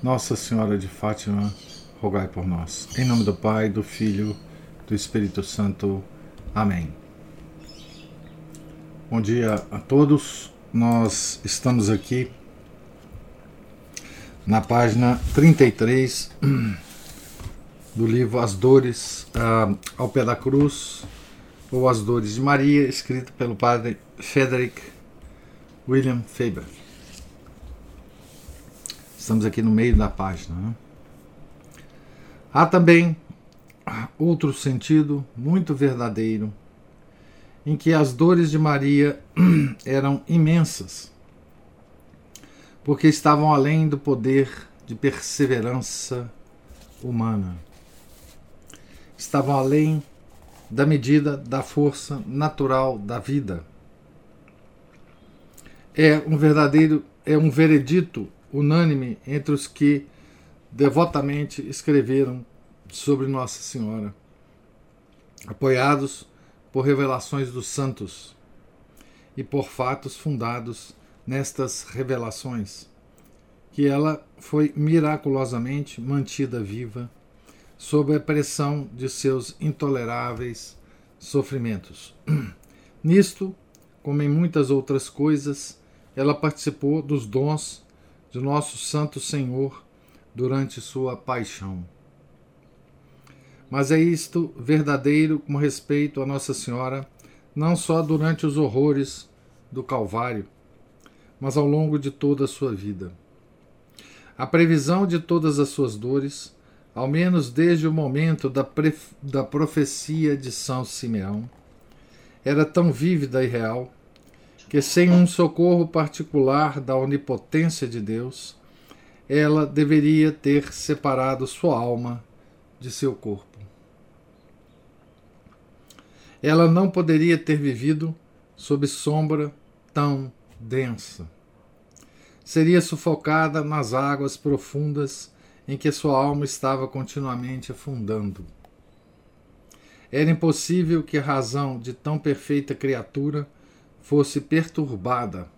Nossa Senhora de Fátima, rogai por nós. Em nome do Pai, do Filho, do Espírito Santo. Amém. Bom dia a todos. Nós estamos aqui na página 33 do livro As Dores uh, ao Pé da Cruz, ou As Dores de Maria, escrito pelo padre Frederick William Faber. Estamos aqui no meio da página. Né? Há também outro sentido muito verdadeiro em que as dores de Maria eram imensas, porque estavam além do poder de perseverança humana. Estavam além da medida da força natural da vida. É um verdadeiro, é um veredito unânime entre os que devotamente escreveram sobre Nossa Senhora, apoiados por revelações dos santos e por fatos fundados nestas revelações, que ela foi miraculosamente mantida viva sob a pressão de seus intoleráveis sofrimentos. Nisto, como em muitas outras coisas, ela participou dos dons de nosso Santo Senhor durante sua paixão. Mas é isto verdadeiro com respeito a Nossa Senhora, não só durante os horrores do Calvário, mas ao longo de toda a sua vida. A previsão de todas as suas dores, ao menos desde o momento da, da profecia de São Simeão, era tão vívida e real que sem um socorro particular da onipotência de Deus, ela deveria ter separado sua alma de seu corpo. Ela não poderia ter vivido sob sombra tão densa. Seria sufocada nas águas profundas em que sua alma estava continuamente afundando. Era impossível que a razão de tão perfeita criatura fosse perturbada.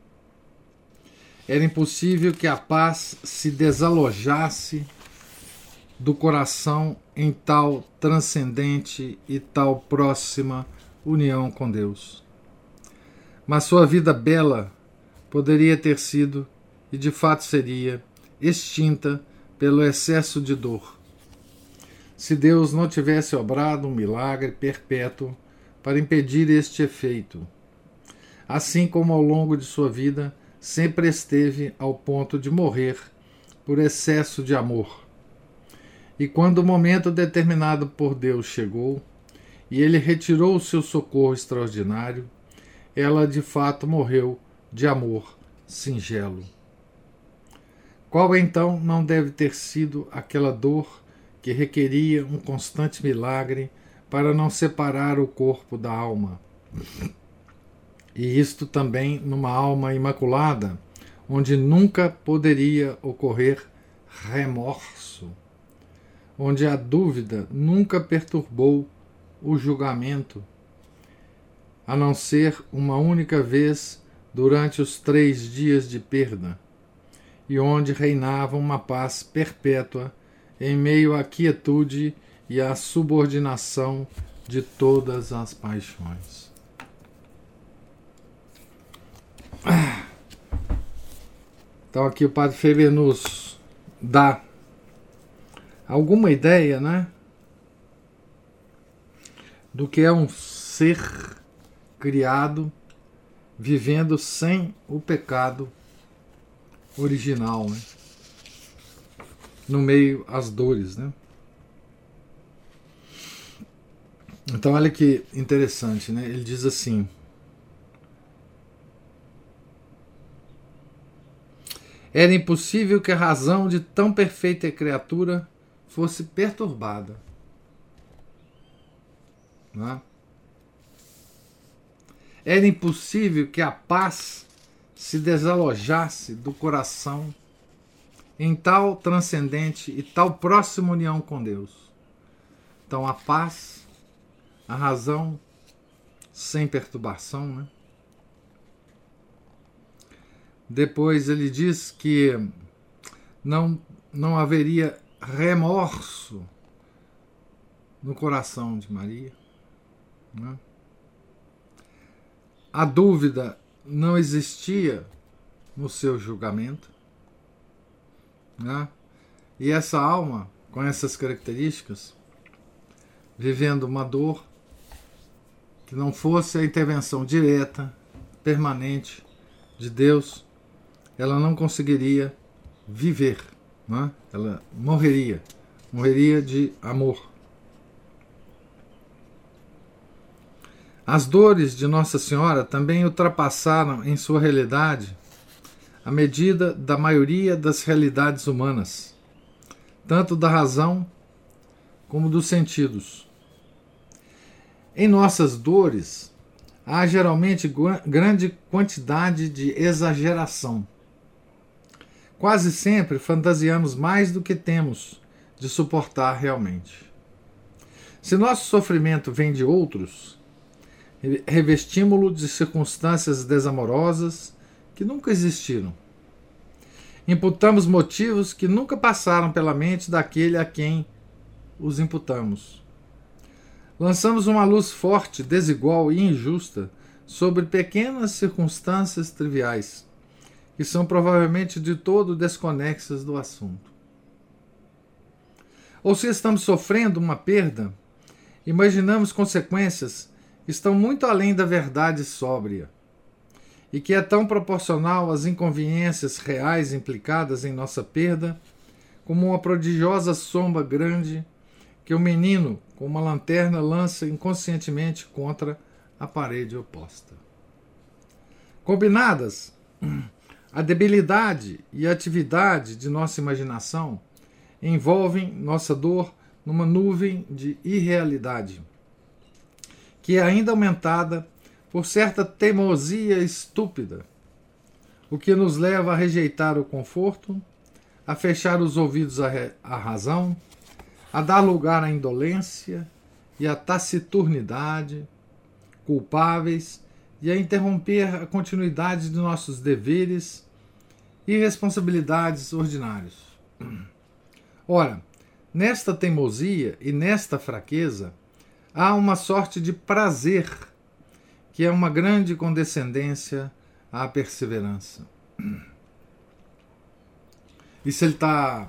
Era impossível que a paz se desalojasse do coração em tal transcendente e tal próxima união com Deus. Mas sua vida bela poderia ter sido, e de fato seria, extinta pelo excesso de dor. Se Deus não tivesse obrado um milagre perpétuo para impedir este efeito assim como ao longo de sua vida sempre esteve ao ponto de morrer por excesso de amor. E quando o momento determinado por Deus chegou, e ele retirou o seu socorro extraordinário, ela de fato morreu de amor singelo. Qual então não deve ter sido aquela dor que requeria um constante milagre para não separar o corpo da alma? E isto também numa alma imaculada, onde nunca poderia ocorrer remorso, onde a dúvida nunca perturbou o julgamento, a não ser uma única vez durante os três dias de perda, e onde reinava uma paz perpétua em meio à quietude e à subordinação de todas as paixões. Então aqui o Padre Feber nos dá alguma ideia, né? Do que é um ser criado vivendo sem o pecado original, né? No meio às dores, né? Então olha que interessante, né? Ele diz assim: Era impossível que a razão de tão perfeita criatura fosse perturbada. Não é? Era impossível que a paz se desalojasse do coração em tal transcendente e tal próxima união com Deus. Então a paz, a razão sem perturbação, né? Depois ele diz que não, não haveria remorso no coração de Maria. Né? A dúvida não existia no seu julgamento. Né? E essa alma, com essas características, vivendo uma dor que não fosse a intervenção direta, permanente de Deus, ela não conseguiria viver, né? ela morreria, morreria de amor. As dores de Nossa Senhora também ultrapassaram em sua realidade a medida da maioria das realidades humanas, tanto da razão como dos sentidos. Em nossas dores, há geralmente grande quantidade de exageração. Quase sempre fantasiamos mais do que temos de suportar realmente. Se nosso sofrimento vem de outros, revestímo-lo de circunstâncias desamorosas que nunca existiram. Imputamos motivos que nunca passaram pela mente daquele a quem os imputamos. Lançamos uma luz forte, desigual e injusta sobre pequenas circunstâncias triviais, que são provavelmente de todo desconexas do assunto. Ou se estamos sofrendo uma perda, imaginamos consequências estão muito além da verdade sóbria e que é tão proporcional às inconveniências reais implicadas em nossa perda, como uma prodigiosa sombra grande que o menino, com uma lanterna, lança inconscientemente contra a parede oposta. Combinadas, a debilidade e a atividade de nossa imaginação envolvem nossa dor numa nuvem de irrealidade que é ainda aumentada por certa teimosia estúpida, o que nos leva a rejeitar o conforto, a fechar os ouvidos à, razão, a dar lugar à indolência e à taciturnidade, culpáveis, e a interromper a continuidade de nossos deveres e responsabilidades ordinários. Ora, nesta teimosia e nesta fraqueza, há uma sorte de prazer, que é uma grande condescendência à perseverança. E se ele está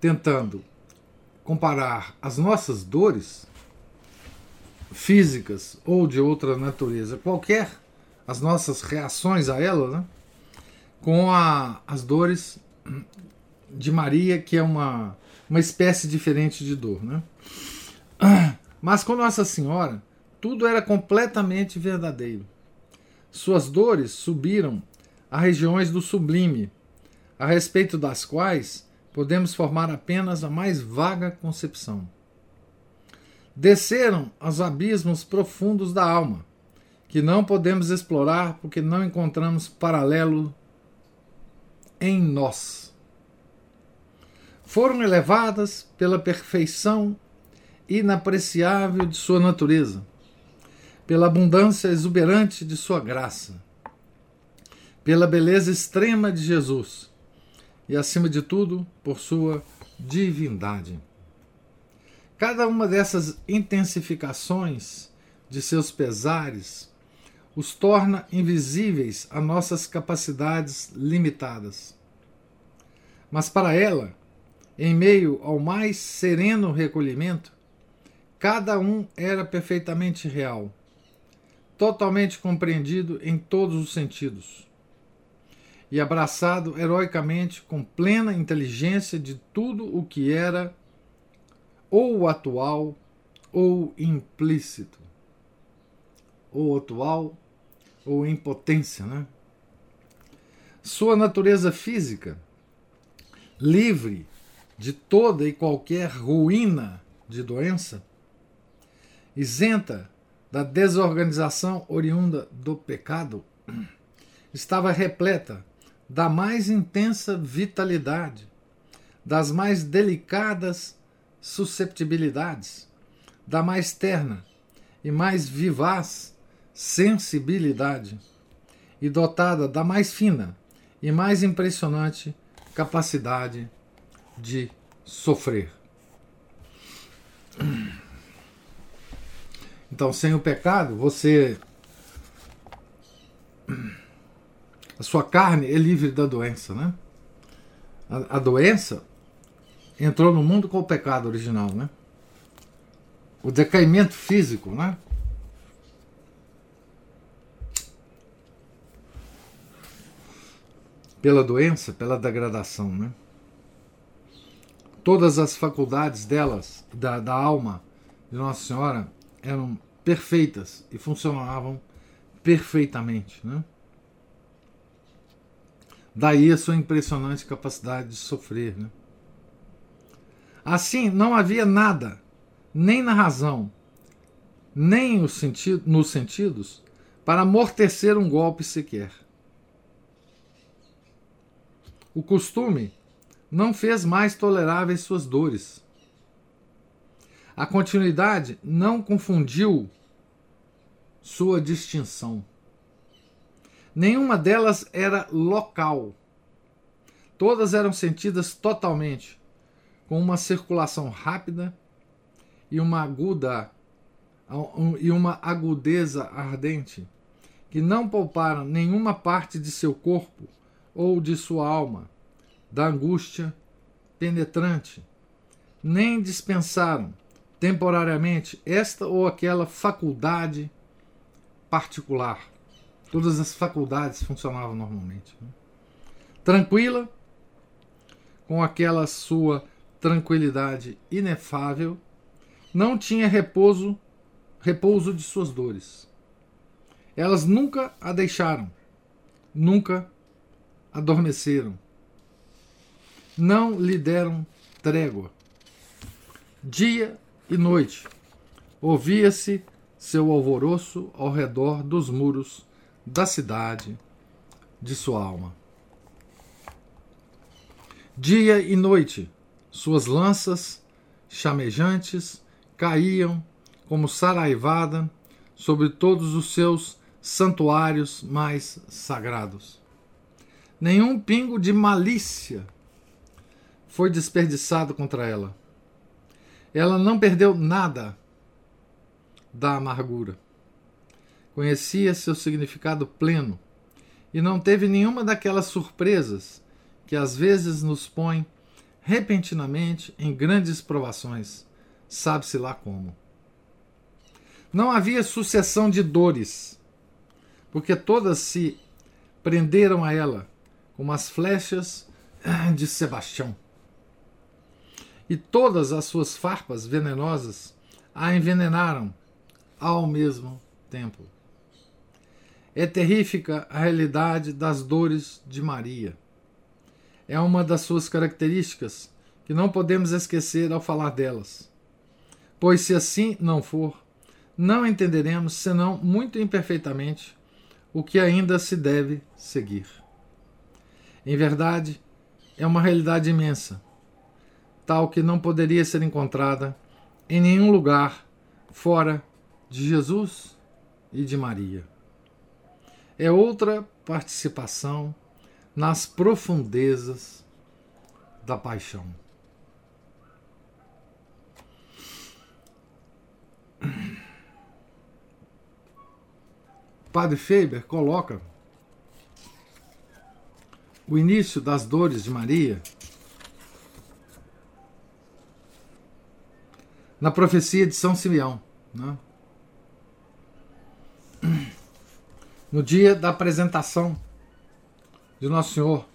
tentando comparar as nossas dores físicas ou de outra natureza, qualquer, as nossas reações a ela, né, com a, as dores de Maria, que é uma, uma espécie diferente de dor. Né? Mas com Nossa Senhora, tudo era completamente verdadeiro. Suas dores subiram a regiões do sublime, a respeito das quais podemos formar apenas a mais vaga concepção. Desceram aos abismos profundos da alma, que não podemos explorar porque não encontramos paralelo em nós. Foram elevadas pela perfeição inapreciável de sua natureza, pela abundância exuberante de sua graça, pela beleza extrema de Jesus e, acima de tudo, por sua divindade. Cada uma dessas intensificações de seus pesares os torna invisíveis a nossas capacidades limitadas. Mas para ela, em meio ao mais sereno recolhimento, Cada um era perfeitamente real, totalmente compreendido em todos os sentidos, e abraçado heroicamente com plena inteligência de tudo o que era ou atual ou implícito, ou atual ou impotência, né? sua natureza física, livre de toda e qualquer ruína de doença, isenta da desorganização oriunda do pecado, estava repleta da mais intensa vitalidade, das mais delicadas susceptibilidades, da mais terna e mais vivaz sensibilidade, e dotada da mais fina e mais impressionante capacidade de sofrer. Então, sem o pecado, você. A sua carne é livre da doença, né? A, a doença entrou no mundo com o pecado original, né? O decaimento físico, né? Pela doença, pela degradação, né? Todas as faculdades delas, da, da alma de Nossa Senhora, eram perfeitas e funcionavam perfeitamente. Né? Daí a sua impressionante capacidade de sofrer. Né? Assim, não havia nada, nem na razão, nem nos sentidos, para amortecer um golpe sequer. O costume não fez mais toleráveis suas dores. A continuidade não confundiu sua distinção. Nenhuma delas era local. Todas eram sentidas totalmente, com uma circulação rápida e uma aguda e uma agudeza ardente, que não pouparam nenhuma parte de seu corpo ou de sua alma da angústia penetrante, nem dispensaram temporariamente esta ou aquela faculdade particular. Todas as faculdades funcionavam normalmente. Né? Tranquila, com aquela sua tranquilidade inefável, não tinha repouso, repouso de suas dores. Elas nunca a deixaram, nunca adormeceram, não lhe deram trégua. Dia e noite. Ouvia-se seu alvoroço ao redor dos muros da cidade de sua alma. Dia e noite, suas lanças chamejantes caíam como saraivada sobre todos os seus santuários mais sagrados. Nenhum pingo de malícia foi desperdiçado contra ela ela não perdeu nada da amargura. Conhecia seu significado pleno e não teve nenhuma daquelas surpresas que às vezes nos põem repentinamente em grandes provações, sabe-se lá como. Não havia sucessão de dores, porque todas se prenderam a ela como as flechas de Sebastião e todas as suas farpas venenosas a envenenaram ao mesmo tempo. É terrífica a realidade das dores de Maria. É uma das suas características que não podemos esquecer ao falar delas. Pois, se assim não for, não entenderemos, senão muito imperfeitamente, o que ainda se deve seguir. Em verdade, é uma realidade imensa tal que não poderia ser encontrada em nenhum lugar fora de Jesus e de Maria. É outra participação nas profundezas da paixão. Padre Faber coloca o início das dores de Maria na profecia de São Simeão. Né? No dia da apresentação de Nosso Senhor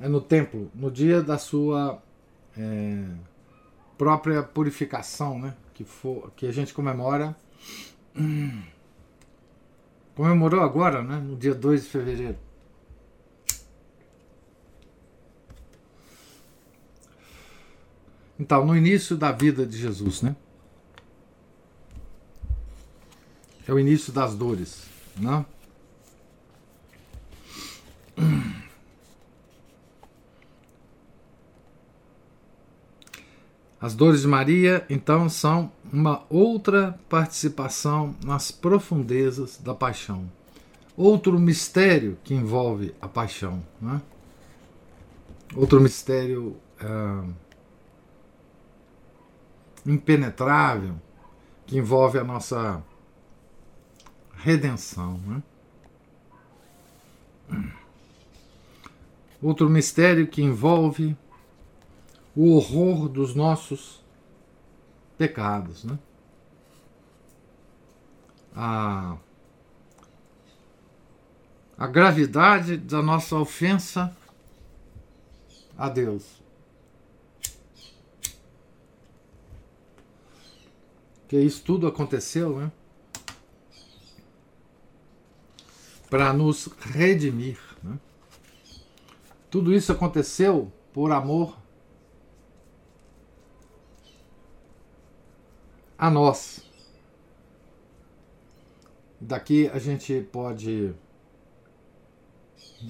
é no templo, no dia da sua é, própria purificação, né? Que, for, que a gente comemora. Comemorou agora, né? No dia 2 de fevereiro. Então, no início da vida de Jesus, né? É o início das dores, né? As dores de Maria, então, são uma outra participação nas profundezas da paixão. Outro mistério que envolve a paixão. Né? Outro mistério é, impenetrável que envolve a nossa redenção. Né? Outro mistério que envolve o horror dos nossos pecados, né? A, a gravidade da nossa ofensa a Deus. Que isso tudo aconteceu, né? Para nos redimir. Tudo isso aconteceu por amor a nós. Daqui a gente pode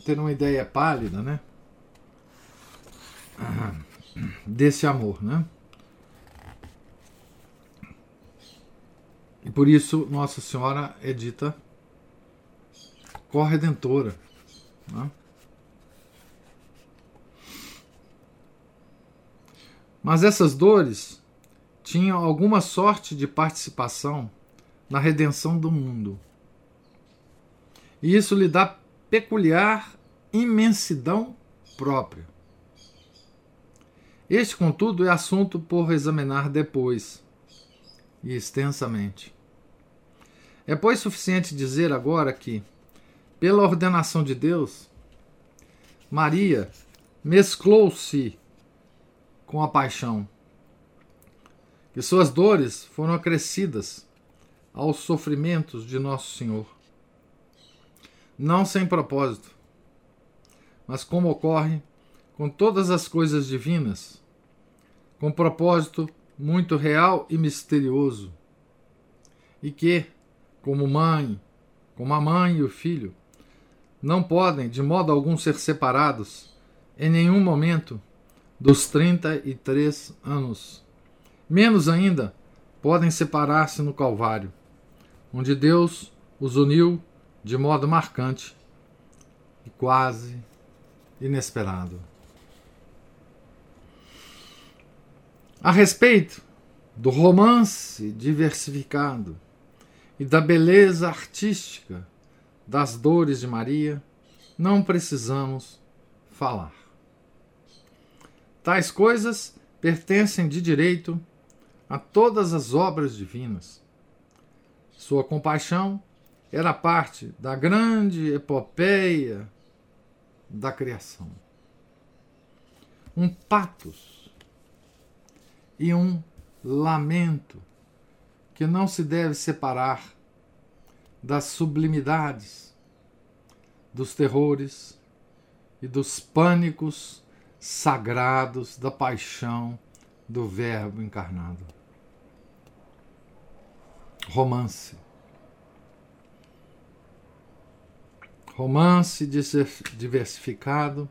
ter uma ideia pálida, né? Desse amor, né? E por isso Nossa Senhora é dita corredentora. Né? Mas essas dores tinham alguma sorte de participação na redenção do mundo. E isso lhe dá peculiar imensidão própria. Este, contudo, é assunto por examinar depois e extensamente. É, pois, suficiente dizer agora que, pela ordenação de Deus, Maria mesclou-se com a paixão e suas dores foram acrescidas aos sofrimentos de Nosso Senhor. Não sem propósito, mas como ocorre com todas as coisas divinas, com propósito muito real e misterioso, e que, como mãe, como a mãe e o filho, não podem de modo algum ser separados em nenhum momento dos 33 anos Menos ainda, podem separar-se no Calvário, onde Deus os uniu de modo marcante e quase inesperado. A respeito do romance diversificado e da beleza artística das dores de Maria, não precisamos falar. Tais coisas pertencem de direito a todas as obras divinas. Sua compaixão era parte da grande epopeia da criação. Um patos e um lamento que não se deve separar das sublimidades, dos terrores e dos pânicos sagrados da paixão do Verbo encarnado romance. Romance diversificado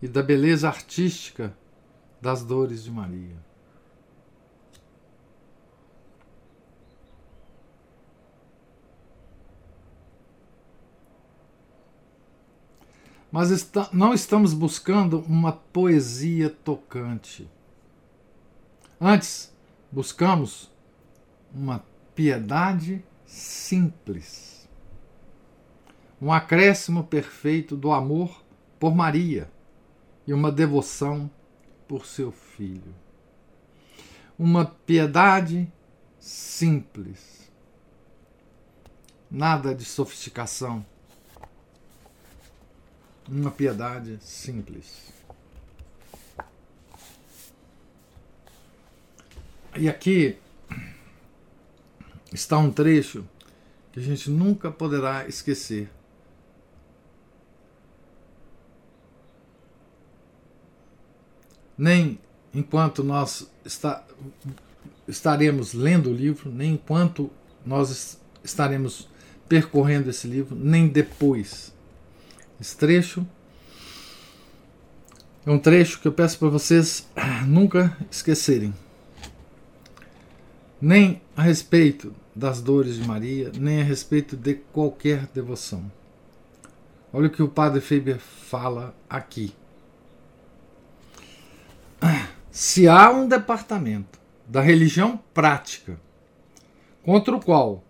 e da beleza artística das dores de Maria. Mas está, não estamos buscando uma poesia tocante. Antes, buscamos uma piedade simples. Um acréscimo perfeito do amor por Maria e uma devoção por seu filho. Uma piedade simples. Nada de sofisticação. Uma piedade simples. E aqui está um trecho que a gente nunca poderá esquecer. Nem enquanto nós está, estaremos lendo o livro, nem enquanto nós estaremos percorrendo esse livro, nem depois. Esse trecho é um trecho que eu peço para vocês nunca esquecerem. Nem a respeito das dores de Maria, nem a respeito de qualquer devoção. Olha o que o padre Faber fala aqui. Se há um departamento da religião prática contra o qual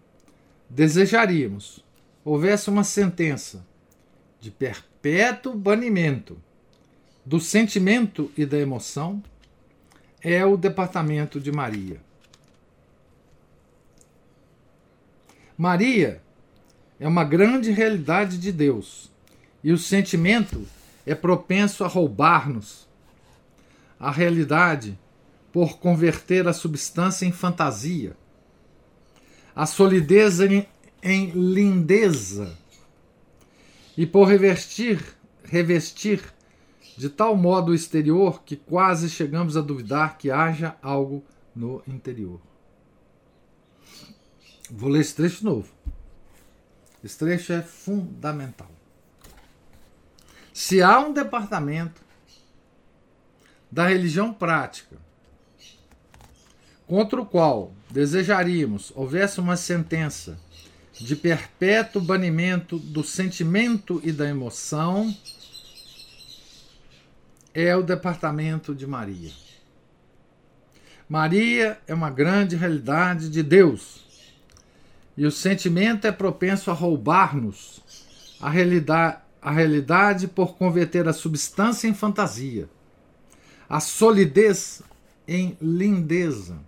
desejaríamos houvesse uma sentença de perpétuo banimento do sentimento e da emoção, é o departamento de Maria. Maria é uma grande realidade de Deus e o sentimento é propenso a roubar-nos a realidade por converter a substância em fantasia, a solidez em, em lindeza e por revestir, revestir de tal modo o exterior que quase chegamos a duvidar que haja algo no interior. Vou ler esse trecho novo. Esse trecho é fundamental. Se há um departamento da religião prática, contra o qual desejaríamos houvesse uma sentença de perpétuo banimento do sentimento e da emoção, é o departamento de Maria. Maria é uma grande realidade de Deus e o sentimento é propenso a roubar-nos a realidade, a realidade por converter a substância em fantasia, a solidez em lindeza,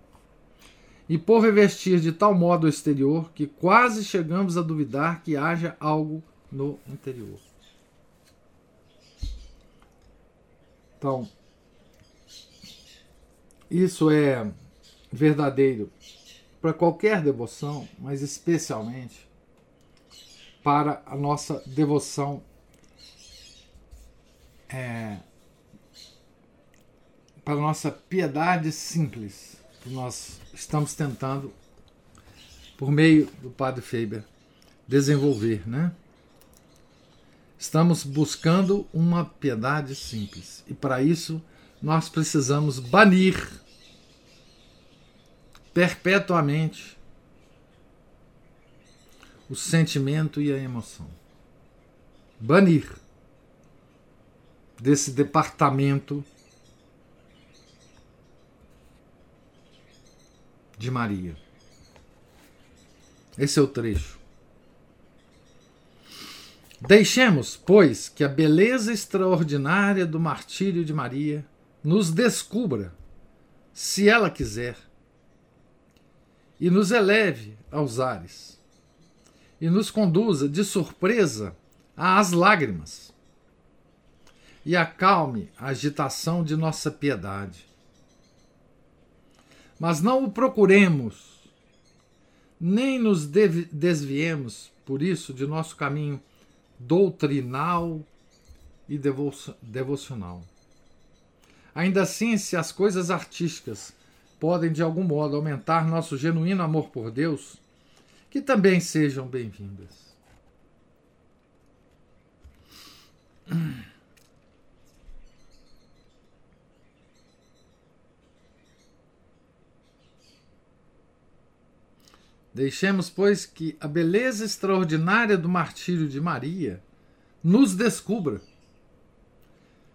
e por revestir de tal modo o exterior que quase chegamos a duvidar que haja algo no interior. Então, isso é verdadeiro para qualquer devoção, mas especialmente para a nossa devoção é, para a nossa piedade simples que nós estamos tentando, por meio do Padre Faber, desenvolver, né? Estamos buscando uma piedade simples e para isso nós precisamos banir perpetuamente o sentimento e a emoção. Banir desse departamento de Maria. Esse é o trecho. Deixemos, pois, que a beleza extraordinária do martírio de Maria nos descubra, se ela quiser, e nos eleve aos ares, e nos conduza de surpresa às lágrimas, e acalme a agitação de nossa piedade. Mas não o procuremos, nem nos desviemos, por isso, de nosso caminho doutrinal e devocional. Ainda assim, se as coisas artísticas podem de algum modo aumentar nosso genuíno amor por Deus, que também sejam bem-vindas. Deixemos, pois, que a beleza extraordinária do martírio de Maria nos descubra,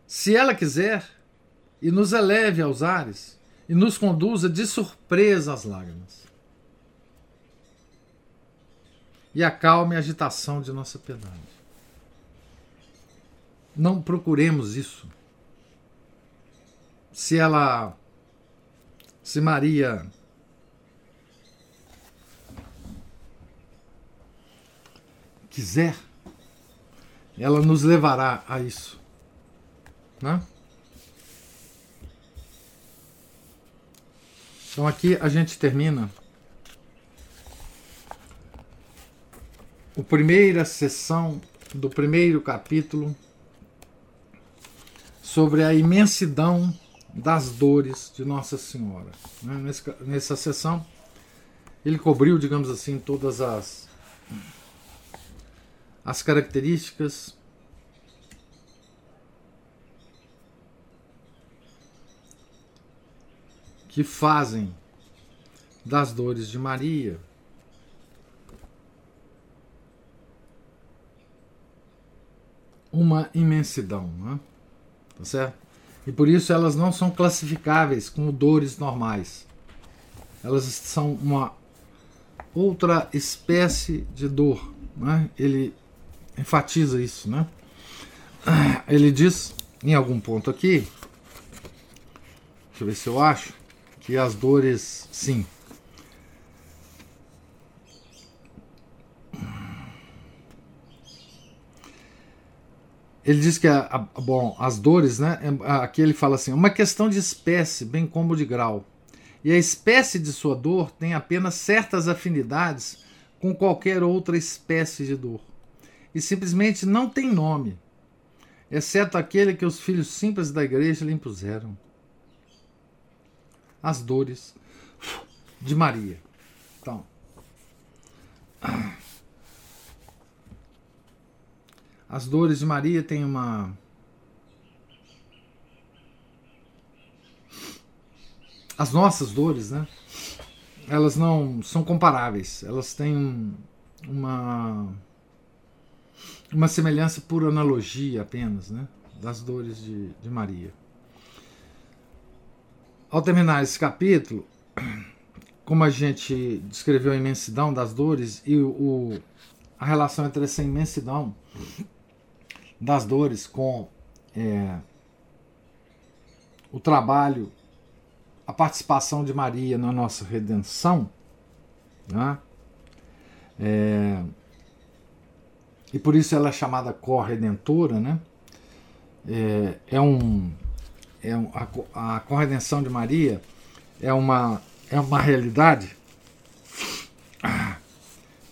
se ela quiser, e nos eleve aos ares e nos conduza de surpresa às lágrimas. E acalme a agitação de nossa piedade. Não procuremos isso. Se ela, se Maria quiser, ela nos levará a isso. Né? Então aqui a gente termina a primeira sessão do primeiro capítulo sobre a imensidão das dores de Nossa Senhora. Né? Nesse, nessa sessão, ele cobriu, digamos assim, todas as, as características que fazem das dores de Maria uma imensidão, né? tá certo? E por isso elas não são classificáveis como dores normais. Elas são uma outra espécie de dor. Né? Ele enfatiza isso. Né? Ele diz em algum ponto aqui, deixa eu ver se eu acho, que as dores, sim. Ele diz que a, a, bom, as dores, né? É, aqui ele fala assim: uma questão de espécie, bem como de grau. E a espécie de sua dor tem apenas certas afinidades com qualquer outra espécie de dor. E simplesmente não tem nome, exceto aquele que os filhos simples da igreja lhe impuseram as dores de Maria. Então, as dores de Maria têm uma as nossas dores, né? Elas não são comparáveis. Elas têm uma uma semelhança por analogia apenas, né? Das dores de, de Maria. Ao terminar esse capítulo, como a gente descreveu a imensidão das dores e o, a relação entre essa imensidão das dores com é, o trabalho, a participação de Maria na nossa redenção, né? É, e por isso ela é chamada corredentora, né? É, é um é a, a corredenção de Maria é uma, é uma realidade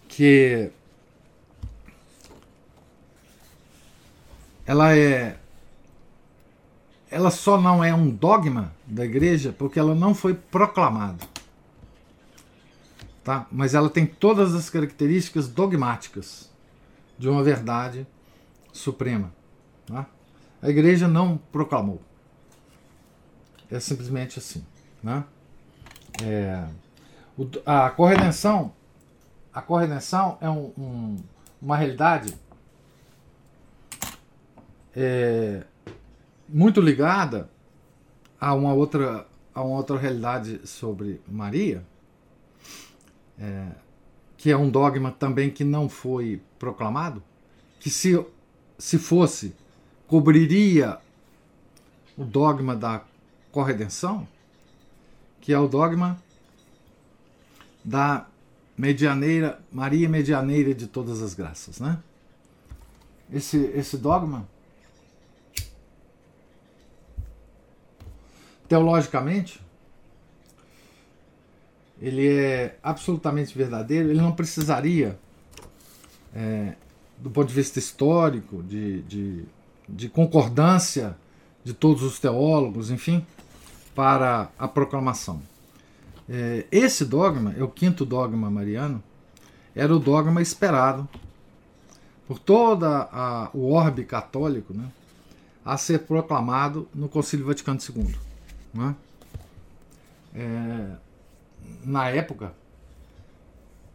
que ela é ela só não é um dogma da igreja porque ela não foi proclamada. Tá? Mas ela tem todas as características dogmáticas de uma verdade suprema. Tá? A igreja não proclamou. É simplesmente assim. Né? É, o, a corredenção a corredenção é um, um, uma realidade é, muito ligada a uma outra a uma outra realidade sobre Maria é, que é um dogma também que não foi proclamado que se se fosse cobriria o dogma da corredenção, que é o dogma da medianeira, Maria medianeira de todas as graças, né? Esse, esse dogma, teologicamente, ele é absolutamente verdadeiro, ele não precisaria, é, do ponto de vista histórico, de, de, de concordância de todos os teólogos, enfim, para a proclamação. É, esse dogma, é o quinto dogma mariano, era o dogma esperado por toda a, o orbe católico né, a ser proclamado no Concílio Vaticano II. Né? É, na época,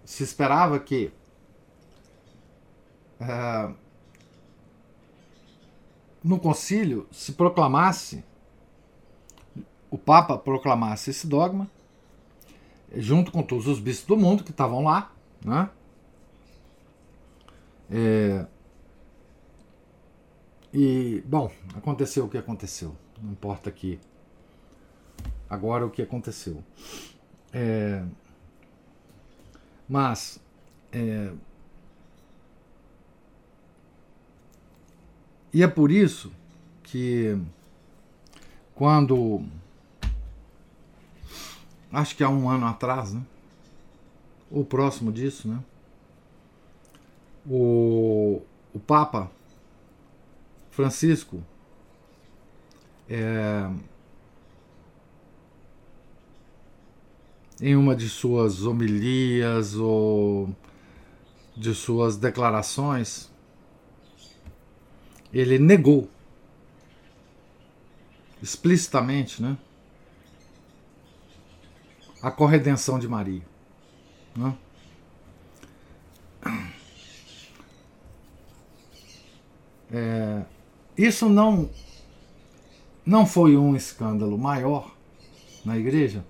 se esperava que é, no concílio se proclamasse, o Papa proclamasse esse dogma, junto com todos os bispos do mundo que estavam lá, né? É, e, bom, aconteceu o que aconteceu. Não importa aqui agora o que aconteceu. É, mas é, E é por isso que quando acho que há um ano atrás, né? Ou próximo disso, né? O, o Papa Francisco é, em uma de suas homilias ou de suas declarações, ele negou explicitamente, né, a corredenção de Maria. Né? É, isso não não foi um escândalo maior na igreja?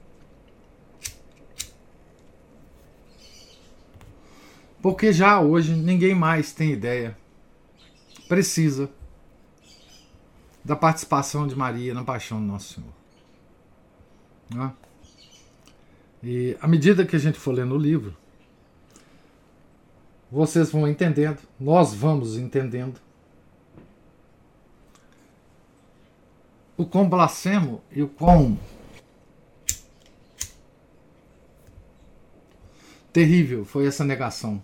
Porque já hoje ninguém mais tem ideia precisa da participação de Maria na paixão do Nosso Senhor. Né? E à medida que a gente for lendo o livro, vocês vão entendendo, nós vamos entendendo o quão blasfemo e o quão terrível foi essa negação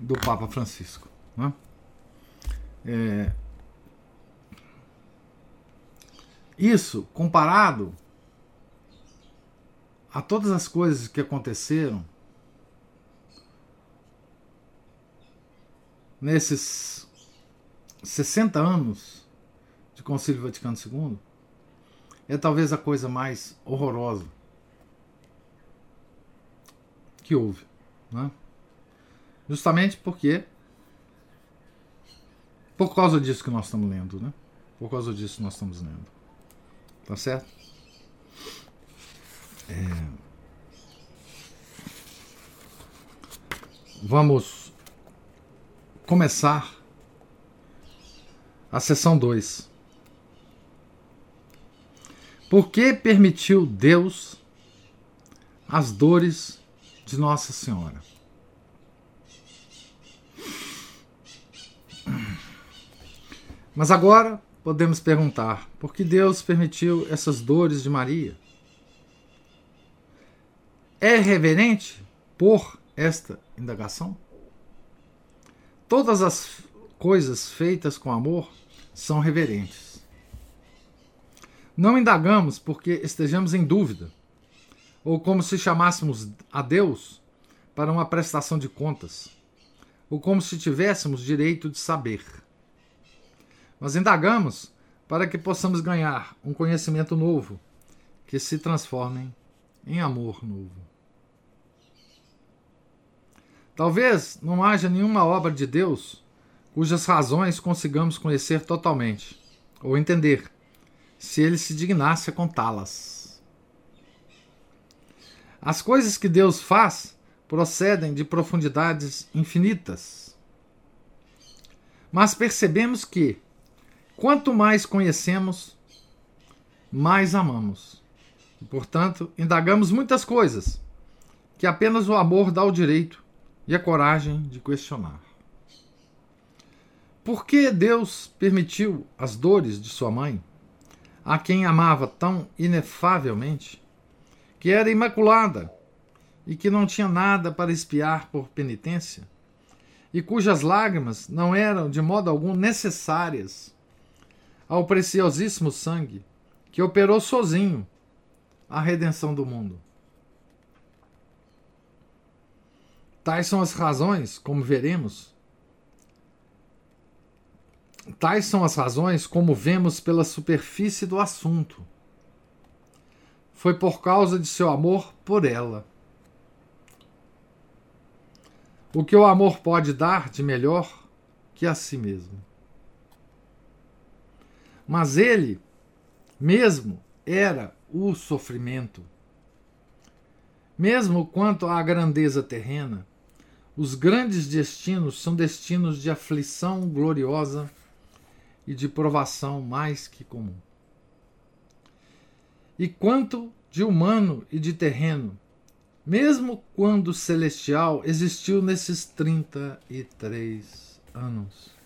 do Papa Francisco. Né? É, isso comparado a todas as coisas que aconteceram nesses 60 anos de Concílio Vaticano II, é talvez a coisa mais horrorosa que houve. Né? Justamente porque. Por causa disso que nós estamos lendo, né? Por causa disso que nós estamos lendo. Tá certo? É... Vamos começar a sessão 2. Por que permitiu Deus as dores de Nossa Senhora? Mas agora podemos perguntar: por que Deus permitiu essas dores de Maria? É reverente por esta indagação? Todas as coisas feitas com amor são reverentes. Não indagamos porque estejamos em dúvida, ou como se chamássemos a Deus para uma prestação de contas, ou como se tivéssemos direito de saber. Mas indagamos para que possamos ganhar um conhecimento novo que se transforme em amor novo. Talvez não haja nenhuma obra de Deus cujas razões consigamos conhecer totalmente ou entender, se ele se dignasse a contá-las. As coisas que Deus faz procedem de profundidades infinitas. Mas percebemos que, Quanto mais conhecemos, mais amamos. Portanto, indagamos muitas coisas que apenas o amor dá o direito e a coragem de questionar. Por que Deus permitiu as dores de sua mãe, a quem amava tão inefavelmente, que era imaculada e que não tinha nada para espiar por penitência, e cujas lágrimas não eram de modo algum necessárias ao preciosíssimo sangue que operou sozinho a redenção do mundo. Tais são as razões, como veremos. Tais são as razões, como vemos pela superfície do assunto. Foi por causa de seu amor por ela. O que o amor pode dar de melhor que a si mesmo. Mas ele mesmo era o sofrimento. Mesmo quanto à grandeza terrena, os grandes destinos são destinos de aflição gloriosa e de provação mais que comum. E quanto de humano e de terreno, mesmo quando celestial existiu nesses 33 anos.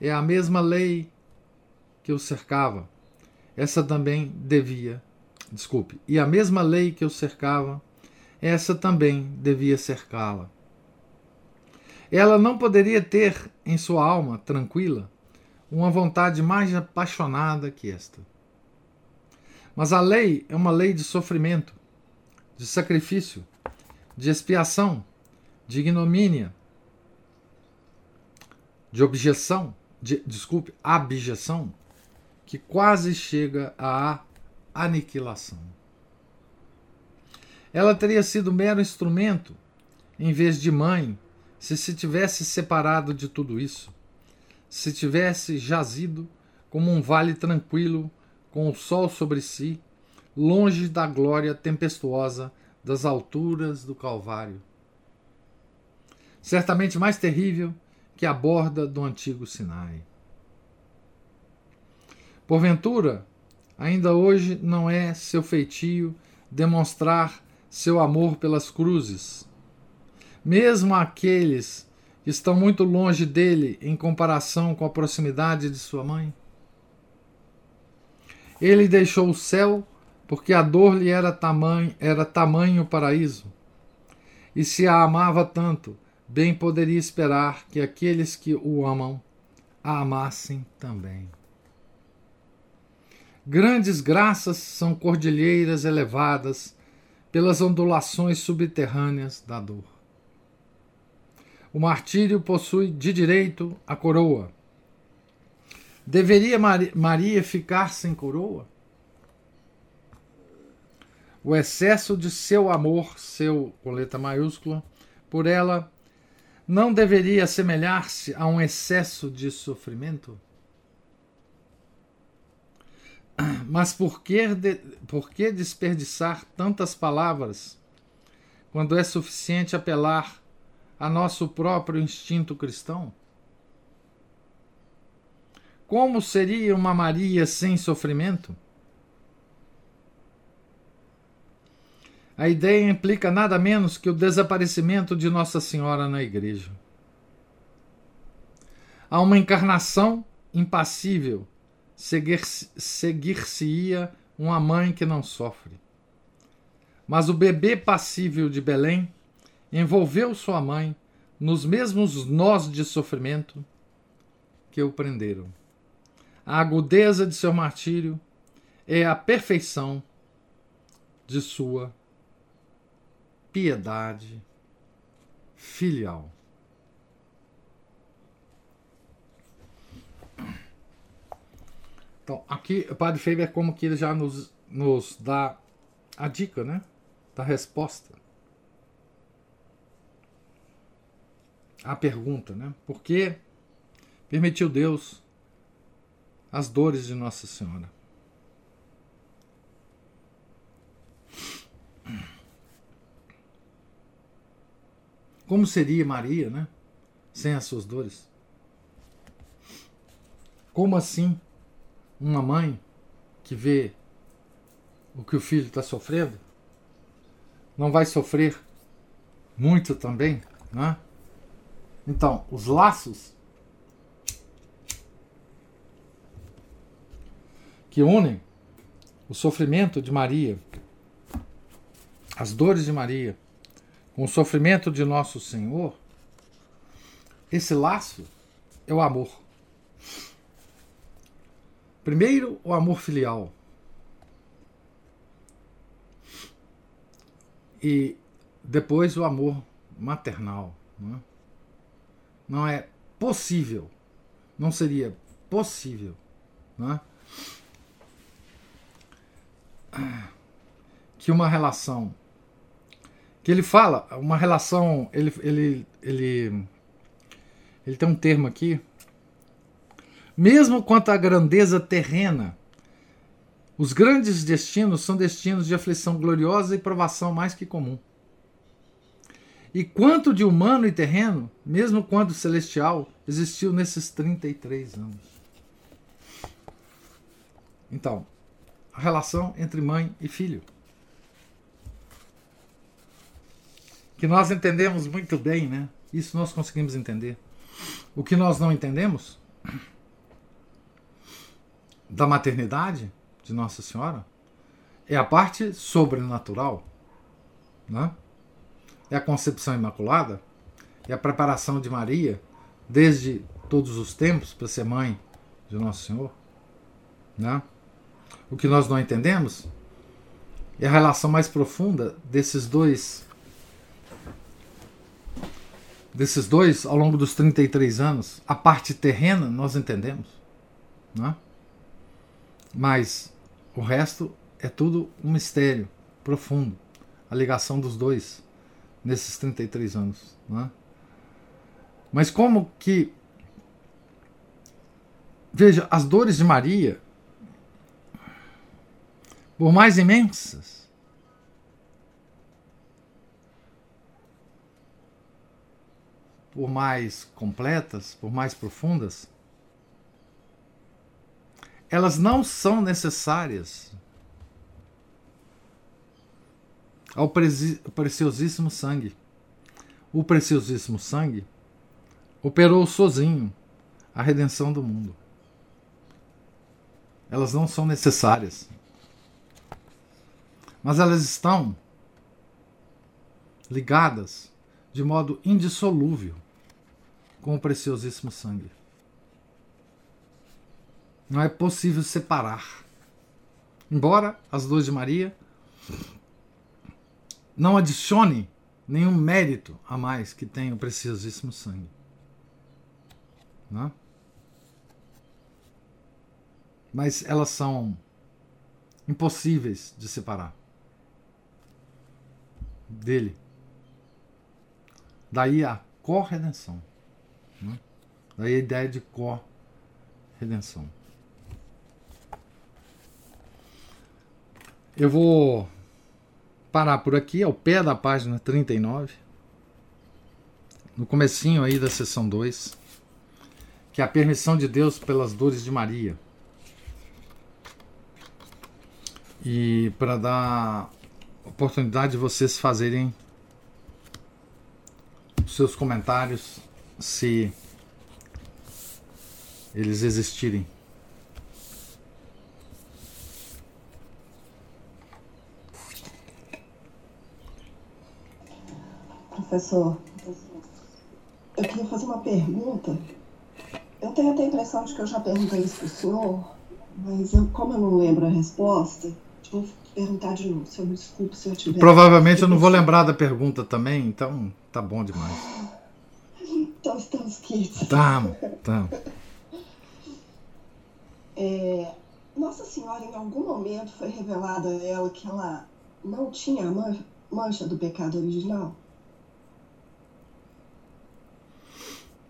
É a mesma lei que o cercava. Essa também devia, desculpe, e a mesma lei que o cercava, essa também devia cercá-la. Ela não poderia ter em sua alma tranquila uma vontade mais apaixonada que esta. Mas a lei é uma lei de sofrimento, de sacrifício, de expiação, de ignomínia, de objeção, de, desculpe, abjeção, que quase chega à aniquilação. Ela teria sido mero instrumento, em vez de mãe, se se tivesse separado de tudo isso, se tivesse jazido como um vale tranquilo, com o sol sobre si, longe da glória tempestuosa das alturas do Calvário. Certamente mais terrível que a borda do antigo Sinai. Porventura, ainda hoje não é seu feitio demonstrar seu amor pelas cruzes. Mesmo aqueles que estão muito longe dele em comparação com a proximidade de sua mãe. Ele deixou o céu porque a dor lhe era tamanho, era tamanho paraíso. E se a amava tanto, bem poderia esperar que aqueles que o amam a amassem também. Grandes graças são cordilheiras elevadas pelas ondulações subterrâneas da dor. O martírio possui de direito a coroa. Deveria Maria ficar sem coroa? O excesso de seu amor, seu com letra maiúscula, por ela não deveria assemelhar-se a um excesso de sofrimento? Mas por que, de, por que desperdiçar tantas palavras quando é suficiente apelar a nosso próprio instinto cristão? Como seria uma Maria sem sofrimento? A ideia implica nada menos que o desaparecimento de Nossa Senhora na Igreja. Há uma encarnação impassível seguir-se-ia uma mãe que não sofre. Mas o bebê passível de Belém envolveu sua mãe nos mesmos nós de sofrimento que o prenderam. A agudeza de seu martírio é a perfeição de sua piedade filial. Então, aqui o Padre Faber é como que ele já nos, nos dá a dica, né? Da resposta. A pergunta, né? Por que permitiu Deus as dores de Nossa Senhora? Como seria Maria, né? Sem as suas dores? Como assim uma mãe que vê o que o filho está sofrendo não vai sofrer muito também, né? Então, os laços que unem o sofrimento de Maria, as dores de Maria, com o sofrimento de nosso Senhor, esse laço é o amor. Primeiro, o amor filial. E depois o amor maternal. Não é, não é possível, não seria possível não é? que uma relação que ele fala, uma relação, ele, ele, ele, ele tem um termo aqui mesmo quanto à grandeza terrena, os grandes destinos são destinos de aflição gloriosa e provação mais que comum. E quanto de humano e terreno, mesmo quanto celestial, existiu nesses 33 anos. Então, a relação entre mãe e filho. Que nós entendemos muito bem, né? Isso nós conseguimos entender. O que nós não entendemos da maternidade de Nossa Senhora é a parte sobrenatural, né? é a concepção imaculada, é a preparação de Maria desde todos os tempos para ser mãe de Nosso Senhor, né? o que nós não entendemos é a relação mais profunda desses dois desses dois ao longo dos 33 anos. A parte terrena nós entendemos, não é? Mas o resto é tudo um mistério profundo. A ligação dos dois nesses 33 anos, não é? Mas como que veja, as dores de Maria por mais imensas, por mais completas, por mais profundas, elas não são necessárias ao preciosíssimo sangue. O preciosíssimo sangue operou sozinho a redenção do mundo. Elas não são necessárias mas elas estão ligadas de modo indissolúvel com o preciosíssimo sangue. Não é possível separar. Embora as duas de Maria não adicione nenhum mérito a mais que tem o preciosíssimo sangue. Não? É? Mas elas são impossíveis de separar dele. Daí a corredenção. Né? Daí a ideia de corredenção. Eu vou parar por aqui, ao pé da página 39, no comecinho aí da seção 2, que é a permissão de Deus pelas dores de Maria. E para dar oportunidade de vocês fazerem seus comentários se eles existirem. Professor, eu queria fazer uma pergunta. Eu tenho até a impressão de que eu já perguntei isso para o senhor, mas eu, como eu não lembro a resposta, vou perguntar de novo. Se eu me desculpe se eu tiver. Provavelmente eu não vou lembrar da pergunta também, então tá bom demais. Então estamos quites. Tá, tá. É, Nossa Senhora, em algum momento, foi revelado a ela que ela não tinha a mancha do pecado original?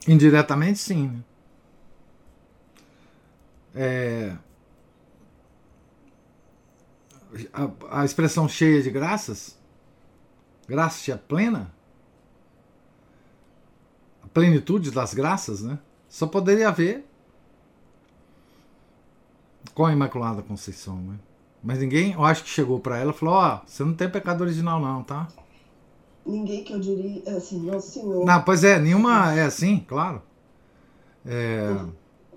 Indiretamente, sim. Né? É, a, a expressão cheia de graças, graça plena, a plenitude das graças, né? Só poderia haver com a Imaculada Conceição, né? Mas ninguém, eu acho que chegou para ela e falou: Ó, oh, você não tem pecado original, não, tá? Ninguém que eu diria é assim, não, senhor. Não, pois é, nenhuma é assim, claro. É...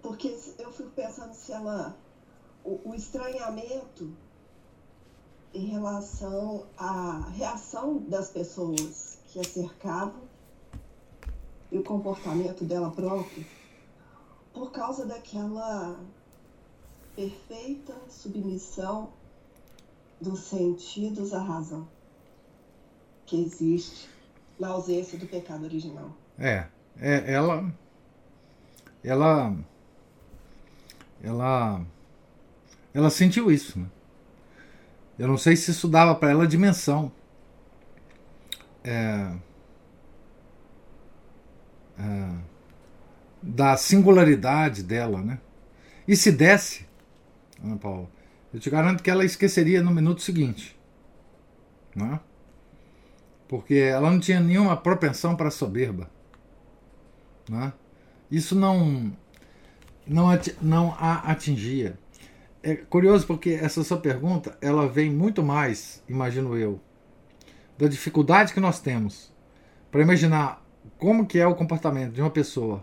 Porque eu fico pensando se ela. O, o estranhamento em relação à reação das pessoas que a cercavam e o comportamento dela própria por causa daquela perfeita submissão dos sentidos à razão que existe na ausência do pecado original. É, é ela ela ela ela sentiu isso, né? Eu não sei se isso dava para ela dimensão. É, é, da singularidade dela, né? E se desse, Ana Paula, eu te garanto que ela esqueceria no minuto seguinte, né? Porque ela não tinha nenhuma propensão para soberba, né? Isso não não, não a atingia é curioso porque essa sua pergunta ela vem muito mais, imagino eu, da dificuldade que nós temos para imaginar como que é o comportamento de uma pessoa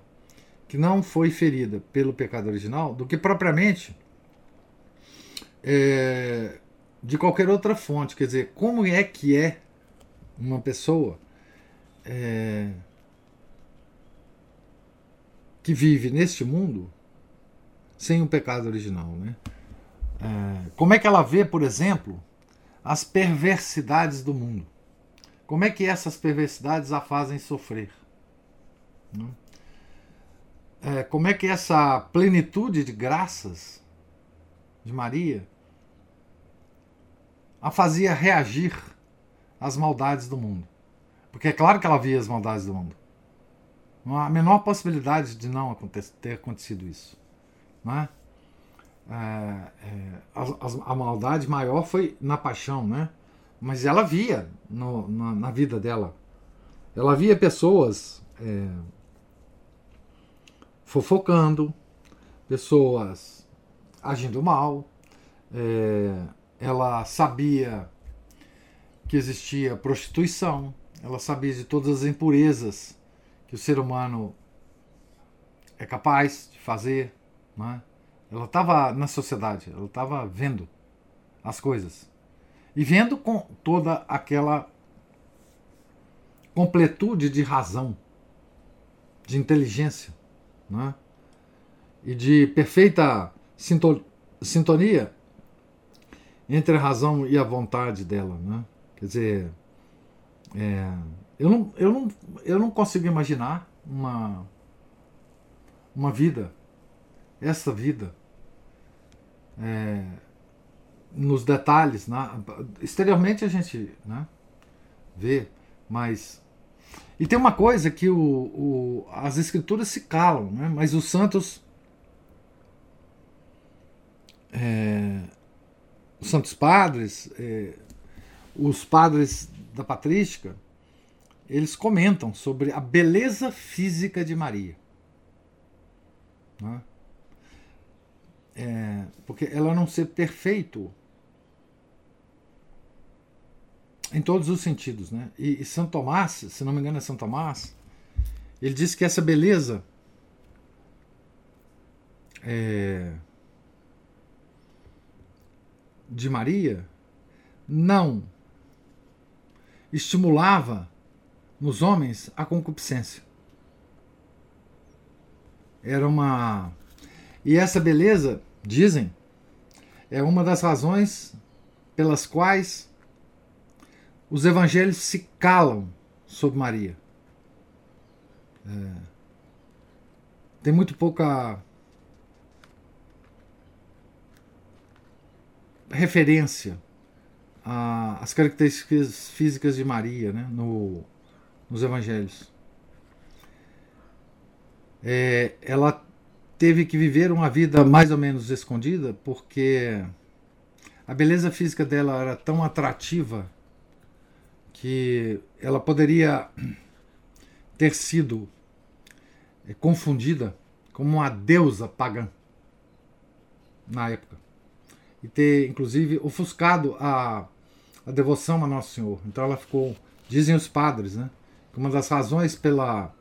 que não foi ferida pelo pecado original do que propriamente é, de qualquer outra fonte. Quer dizer, como é que é uma pessoa é, que vive neste mundo sem o pecado original, né? É, como é que ela vê, por exemplo, as perversidades do mundo? Como é que essas perversidades a fazem sofrer? Né? É, como é que essa plenitude de graças de Maria a fazia reagir às maldades do mundo? Porque é claro que ela via as maldades do mundo. Não há a menor possibilidade de não ter acontecido isso. Não é? É, é, a, a, maldade maior foi na paixão, né? Mas ela via no, na, na, vida dela. Ela via pessoas é, fofocando, pessoas agindo mal. É, ela sabia que existia prostituição, ela sabia de todas as impurezas que o ser humano é capaz de fazer. Né? Ela estava na sociedade, ela estava vendo as coisas. E vendo com toda aquela completude de razão, de inteligência, né? e de perfeita sintonia entre a razão e a vontade dela. Né? Quer dizer, é, eu, não, eu, não, eu não consigo imaginar uma, uma vida, essa vida, é, nos detalhes. Né? Exteriormente a gente né, vê, mas. E tem uma coisa que o, o, as escrituras se calam, né? mas os santos. É, os santos padres, é, os padres da patrística, eles comentam sobre a beleza física de Maria. Né? É, porque ela não ser perfeito em todos os sentidos. Né? E, e São Tomás, se não me engano é São Tomás, ele diz que essa beleza é, de Maria não estimulava nos homens a concupiscência. Era uma. E essa beleza, dizem, é uma das razões pelas quais os evangelhos se calam sobre Maria. É... Tem muito pouca referência as características físicas de Maria né, no, nos evangelhos. É, ela teve que viver uma vida mais ou menos escondida porque a beleza física dela era tão atrativa que ela poderia ter sido é, confundida como uma deusa pagã na época e ter inclusive ofuscado a, a devoção a Nosso Senhor. Então ela ficou, dizem os padres, né, que uma das razões pela,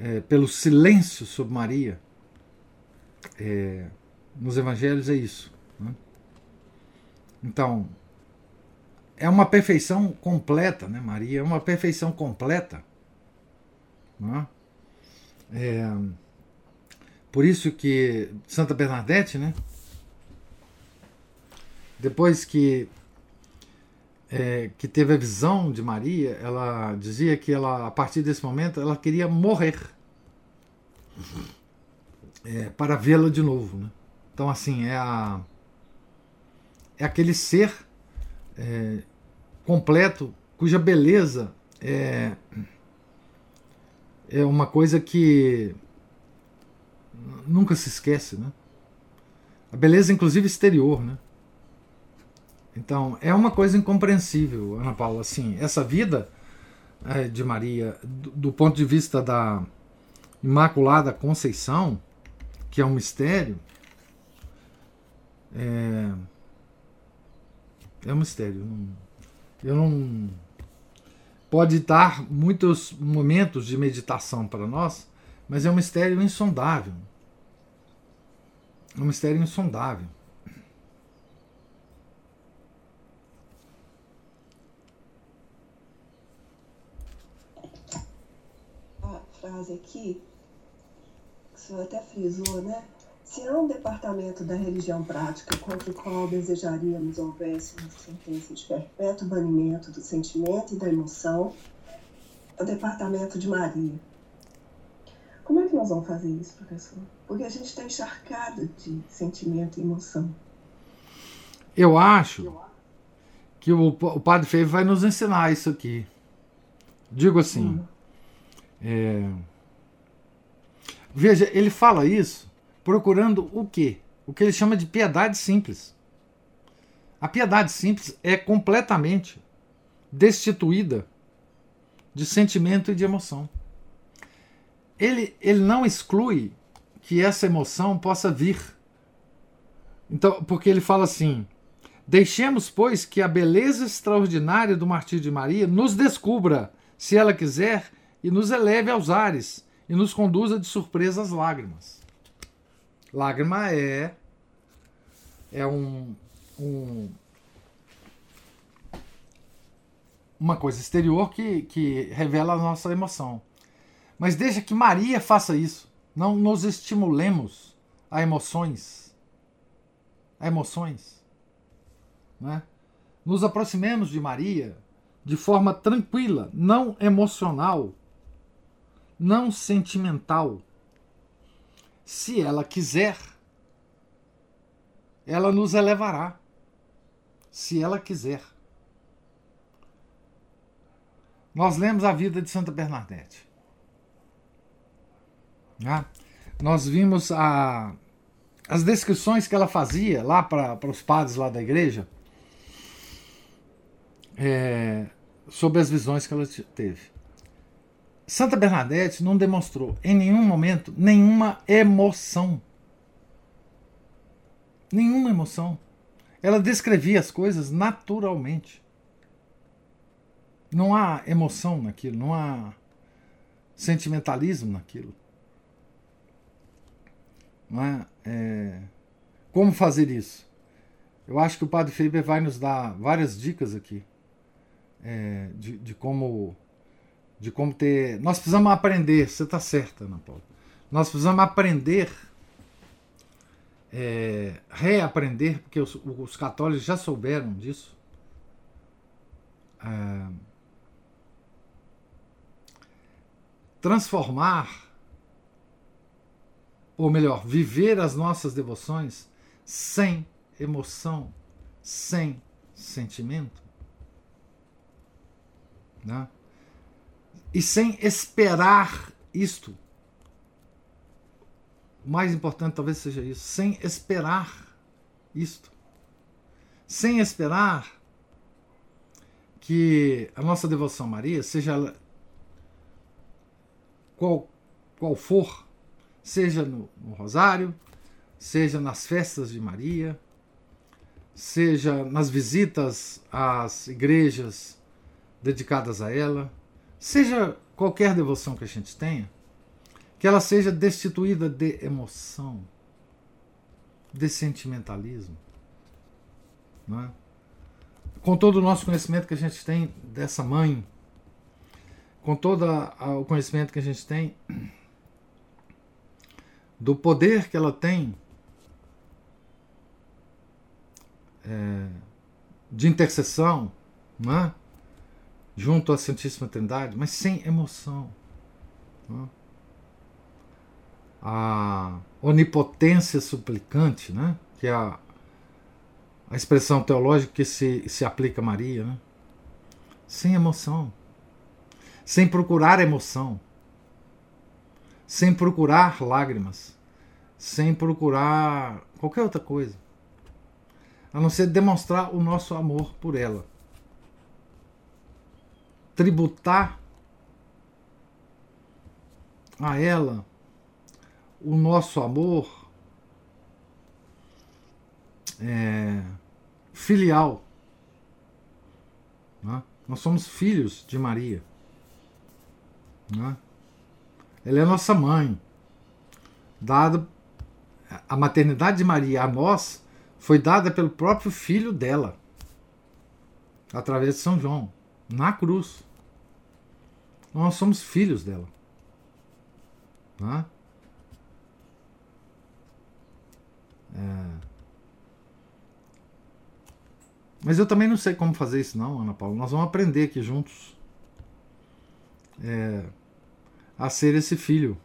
é, pelo silêncio sobre Maria é, nos evangelhos é isso. Né? Então, é uma perfeição completa, né? Maria é uma perfeição completa. Né? É, por isso que Santa Bernadette, né? depois que é, que teve a visão de Maria, ela dizia que ela, a partir desse momento, ela queria morrer é, para vê-la de novo. Né? Então, assim, é, a, é aquele ser é, completo cuja beleza é, é uma coisa que nunca se esquece. Né? A beleza, inclusive, exterior. Né? Então, é uma coisa incompreensível, Ana Paula. Assim, essa vida é, de Maria, do, do, ponto de vista da Imaculada Conceição, que é um mistério, é, é um mistério. Eu não. Pode dar muitos momentos de meditação para nós, mas é um mistério insondável. É um mistério insondável. frase aqui, que o senhor até frisou, né? Se há um departamento da religião prática contra o qual desejaríamos houvesse uma sentença de perpétuo banimento do sentimento e da emoção, é o departamento de Maria. Como é que nós vamos fazer isso, professor? Porque a gente está encharcado de sentimento e emoção. Eu acho que o, o Padre Feio vai nos ensinar isso aqui. Digo assim. Hum. É... Veja, ele fala isso procurando o quê? O que ele chama de piedade simples. A piedade simples é completamente destituída de sentimento e de emoção. Ele, ele não exclui que essa emoção possa vir. Então, porque ele fala assim: Deixemos, pois, que a beleza extraordinária do martírio de Maria nos descubra, se ela quiser, e nos eleve aos ares, e nos conduza de surpresa às lágrimas. Lágrima é é um, um uma coisa exterior que, que revela a nossa emoção. Mas deixa que Maria faça isso. Não nos estimulemos a emoções. A emoções. Né? Nos aproximemos de Maria de forma tranquila, não emocional, não sentimental se ela quiser, ela nos elevará. Se ela quiser. Nós lemos a vida de Santa Bernadette. Né? Nós vimos a, as descrições que ela fazia lá para os padres lá da igreja é, sobre as visões que ela teve. Santa Bernadette não demonstrou em nenhum momento nenhuma emoção. Nenhuma emoção. Ela descrevia as coisas naturalmente. Não há emoção naquilo, não há sentimentalismo naquilo. Não é? é... Como fazer isso? Eu acho que o Padre Faber vai nos dar várias dicas aqui é, de, de como de como ter. Nós precisamos aprender, você está certa, Ana Paula. Nós precisamos aprender, é, reaprender, porque os, os, católicos já souberam disso. É, transformar, ou melhor, viver as nossas devoções sem emoção, sem sentimento. Né? E sem esperar isto. O mais importante talvez seja isso, sem esperar isto. Sem esperar que a nossa devoção a Maria, seja qual, qual for, seja no, no Rosário, seja nas festas de Maria, seja nas visitas às igrejas dedicadas a ela, Seja qualquer devoção que a gente tenha, que ela seja destituída de emoção, de sentimentalismo. É? Com todo o nosso conhecimento que a gente tem dessa mãe, com todo o conhecimento que a gente tem do poder que ela tem é, de intercessão, não é? Junto à Santíssima Trindade, mas sem emoção. Né? A onipotência suplicante, né? que é a, a expressão teológica que se, se aplica a Maria, né? sem emoção, sem procurar emoção, sem procurar lágrimas, sem procurar qualquer outra coisa, a não ser demonstrar o nosso amor por ela tributar a ela o nosso amor é, filial. Né? Nós somos filhos de Maria. Né? Ela é nossa mãe. Dada a maternidade de Maria a nós foi dada pelo próprio filho dela, através de São João na cruz. Nós somos filhos dela. Né? É... Mas eu também não sei como fazer isso, não, Ana Paula. Nós vamos aprender aqui juntos é... a ser esse filho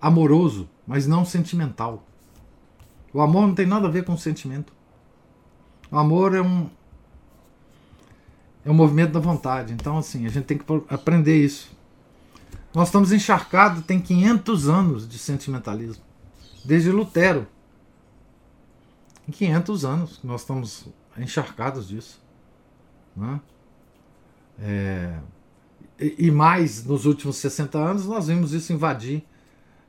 amoroso, mas não sentimental. O amor não tem nada a ver com sentimento. O amor é um é um movimento da vontade. Então, assim, a gente tem que aprender isso. Nós estamos encharcados, tem 500 anos de sentimentalismo. Desde Lutero. Em 500 anos nós estamos encharcados disso. Né? É, e, e mais, nos últimos 60 anos, nós vimos isso invadir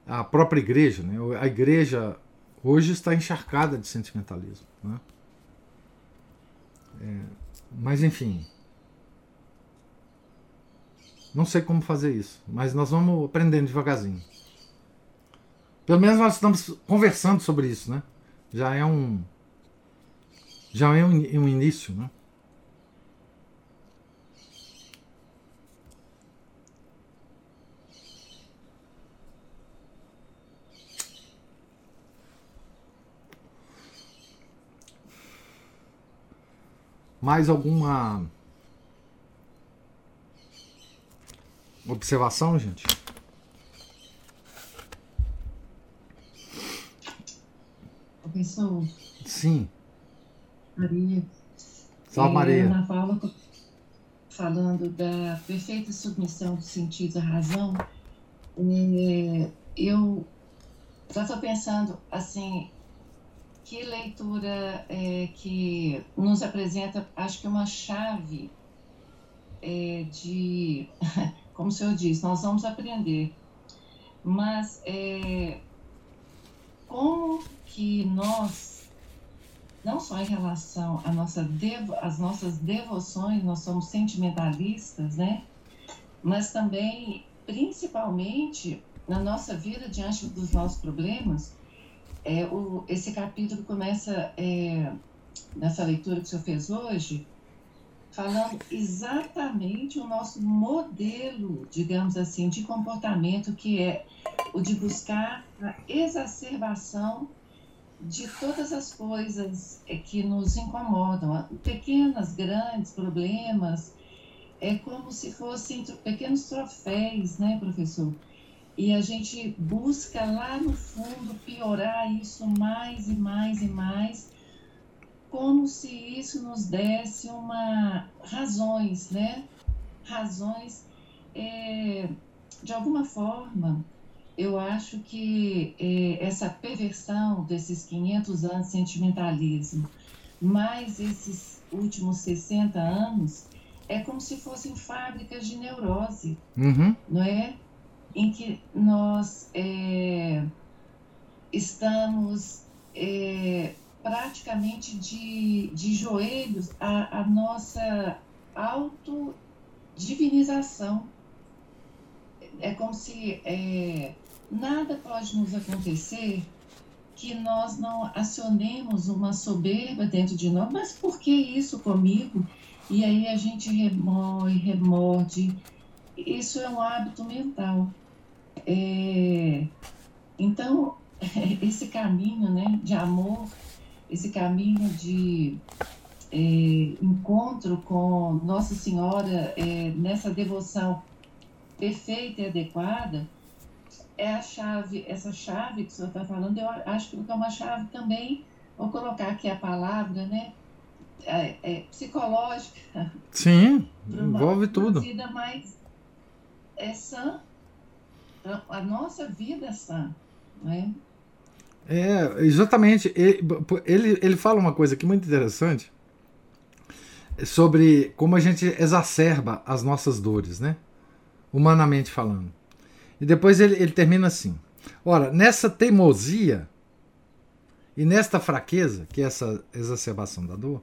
a própria igreja. Né? A igreja hoje está encharcada de sentimentalismo. Né? É, mas, enfim, não sei como fazer isso, mas nós vamos aprendendo devagarzinho. Pelo menos nós estamos conversando sobre isso, né? Já é um já é um, um início, né? Mais alguma Observação, gente? Professor. Sim. Maria. Salve, é, Maria. Ana Paula falando da perfeita submissão do sentido à razão. É, eu já estou pensando assim, que leitura é, que nos apresenta, acho que uma chave é, de, como o senhor diz, nós vamos aprender, mas é, como que nós, não só em relação à nossa devo, às nossas devoções, nós somos sentimentalistas, né? Mas também, principalmente, na nossa vida diante dos nossos problemas, é, o, esse capítulo começa é, nessa leitura que o senhor fez hoje, falando exatamente o nosso modelo, digamos assim, de comportamento, que é o de buscar a exacerbação de todas as coisas é, que nos incomodam, pequenas, grandes problemas, é como se fossem pequenos troféus, né, professor? E a gente busca lá no fundo piorar isso mais e mais e mais, como se isso nos desse uma razões, né? Razões, é, de alguma forma, eu acho que é, essa perversão desses 500 anos de sentimentalismo, mais esses últimos 60 anos, é como se fossem fábricas de neurose, uhum. não é? Em que nós é, estamos é, praticamente de, de joelhos a, a nossa autodivinização. É como se é, nada pode nos acontecer que nós não acionemos uma soberba dentro de nós. Mas por que isso comigo? E aí a gente remói, remorde. Isso é um hábito mental. É, então, esse caminho né, de amor esse caminho de é, encontro com Nossa Senhora é, nessa devoção perfeita e adequada é a chave, essa chave que o senhor está falando, eu acho que é uma chave também, vou colocar aqui a palavra, né? É, é, psicológica. Sim, envolve tudo. Uma vida mais é sã, a nossa vida é sã, não é? É, exatamente. Ele, ele, fala uma coisa aqui muito interessante sobre como a gente exacerba as nossas dores, né? Humanamente falando. E depois ele, ele termina assim: Ora, nessa teimosia e nesta fraqueza, que é essa exacerbação da dor,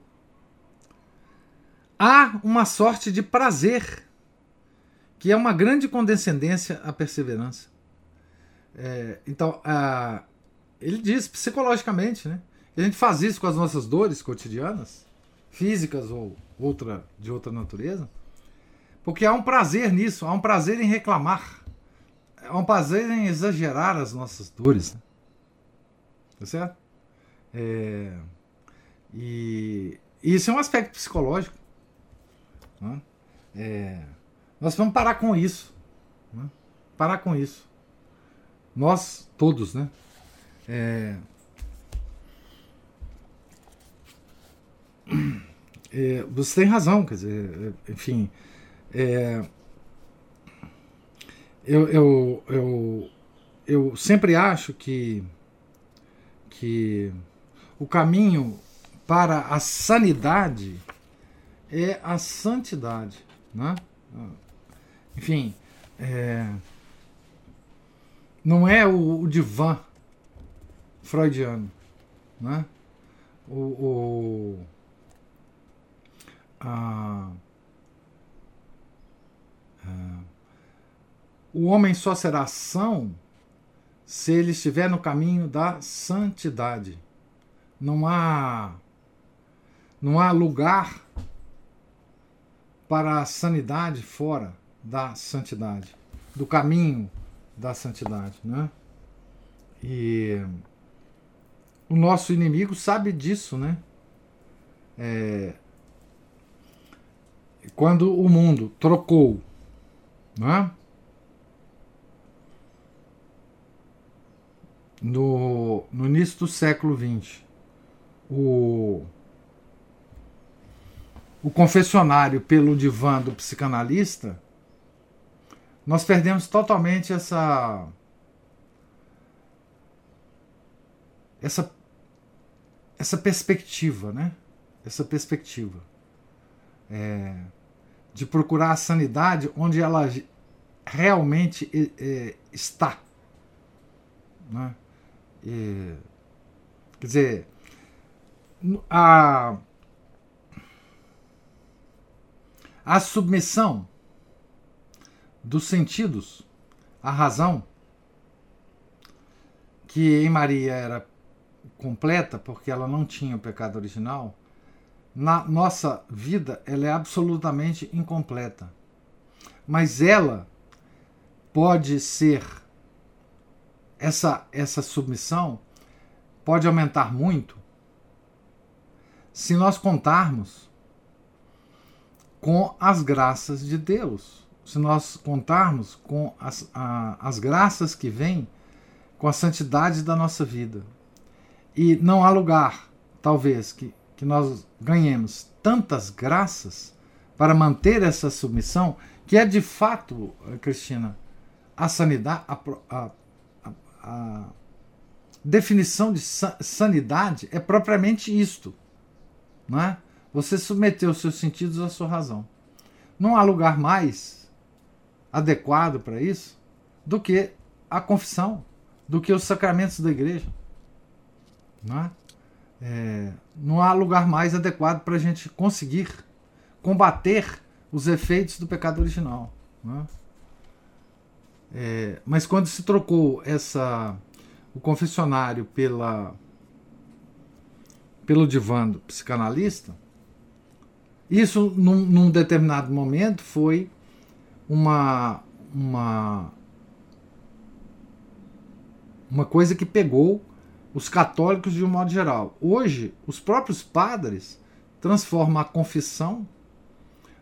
há uma sorte de prazer, que é uma grande condescendência à perseverança. É, então, a ele diz psicologicamente, né? a gente faz isso com as nossas dores cotidianas, físicas ou outra de outra natureza, porque há um prazer nisso, há um prazer em reclamar, há um prazer em exagerar as nossas dores. Né? Tá certo? É, e, isso é um aspecto psicológico. Né? É, nós vamos parar com isso. Né? Parar com isso. Nós todos, né? É, é, você tem razão, quer dizer, enfim. É, eu, eu, eu, eu sempre acho que, que o caminho para a sanidade é a santidade. Né? Enfim, é, não é o, o divã freudiano. Né? O, o, a, a, o homem só será são se ele estiver no caminho da santidade. Não há não há lugar para a sanidade fora da santidade, do caminho da santidade, né? E o nosso inimigo sabe disso, né? É, quando o mundo trocou, né? No, no início do século XX, o o confessionário pelo divã do psicanalista, nós perdemos totalmente essa essa essa perspectiva, né? Essa perspectiva é, de procurar a sanidade onde ela realmente é, está, né? E, quer dizer, a A submissão dos sentidos à razão, que em Maria era completa, porque ela não tinha o pecado original, na nossa vida ela é absolutamente incompleta. Mas ela pode ser essa essa submissão pode aumentar muito se nós contarmos com as graças de Deus. Se nós contarmos com as, a, as graças que vêm com a santidade da nossa vida. E não há lugar, talvez, que, que nós ganhemos tantas graças para manter essa submissão, que é de fato, Cristina, a sanidade, a, a, a definição de sanidade é propriamente isto, não é? Você submeteu os seus sentidos à sua razão. Não há lugar mais adequado para isso do que a confissão, do que os sacramentos da igreja. Não, é? Não há lugar mais adequado para a gente conseguir combater os efeitos do pecado original. É? É, mas quando se trocou essa o confessionário pela pelo divã psicanalista, isso, num, num determinado momento, foi uma, uma, uma coisa que pegou os católicos de um modo geral. Hoje, os próprios padres transformam a confissão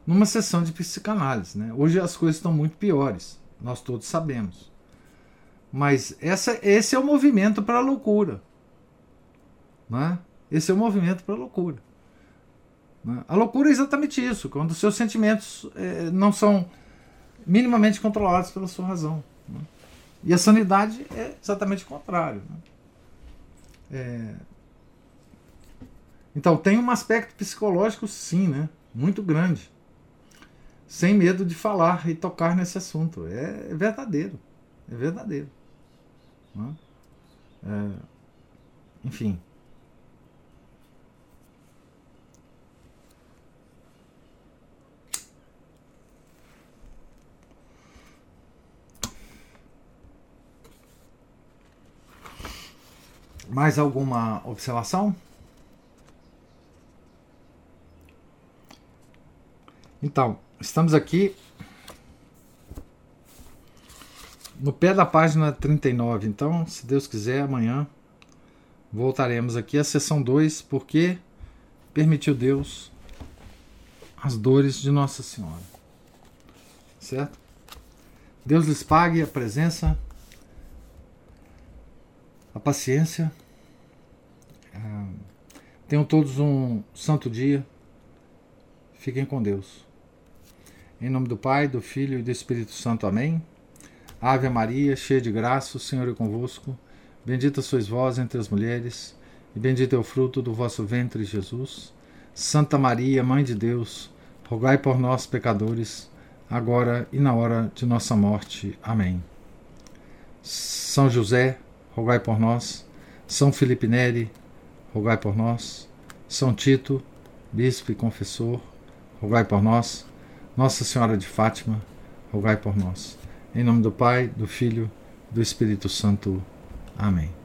numa sessão de psicanálise. Né? Hoje as coisas estão muito piores, nós todos sabemos. Mas essa, esse é o movimento para a loucura. Né? Esse é o movimento para a loucura. Né? A loucura é exatamente isso, quando seus sentimentos é, não são minimamente controlados pela sua razão. Né? E a sanidade é exatamente o contrário. Né? É... Então tem um aspecto psicológico, sim, né? muito grande. Sem medo de falar e tocar nesse assunto. É, verdadeiro. É verdadeiro. Né? É... Enfim. Mais alguma observação? Então, estamos aqui no pé da página 39. Então, se Deus quiser, amanhã voltaremos aqui à sessão 2, porque permitiu Deus as dores de Nossa Senhora. Certo? Deus lhes pague a presença, a paciência. Ah, tenham todos um santo dia. Fiquem com Deus. Em nome do Pai, do Filho e do Espírito Santo. Amém. Ave Maria, cheia de graça, o Senhor é convosco. Bendita sois vós entre as mulheres, e bendito é o fruto do vosso ventre, Jesus. Santa Maria, Mãe de Deus, rogai por nós, pecadores, agora e na hora de nossa morte. Amém. São José, rogai por nós. São Felipe Neri, rogai por nós. São Tito, bispo e confessor, rogai por nós. Nossa Senhora de Fátima, rogai por nós. Em nome do Pai, do Filho do Espírito Santo. Amém.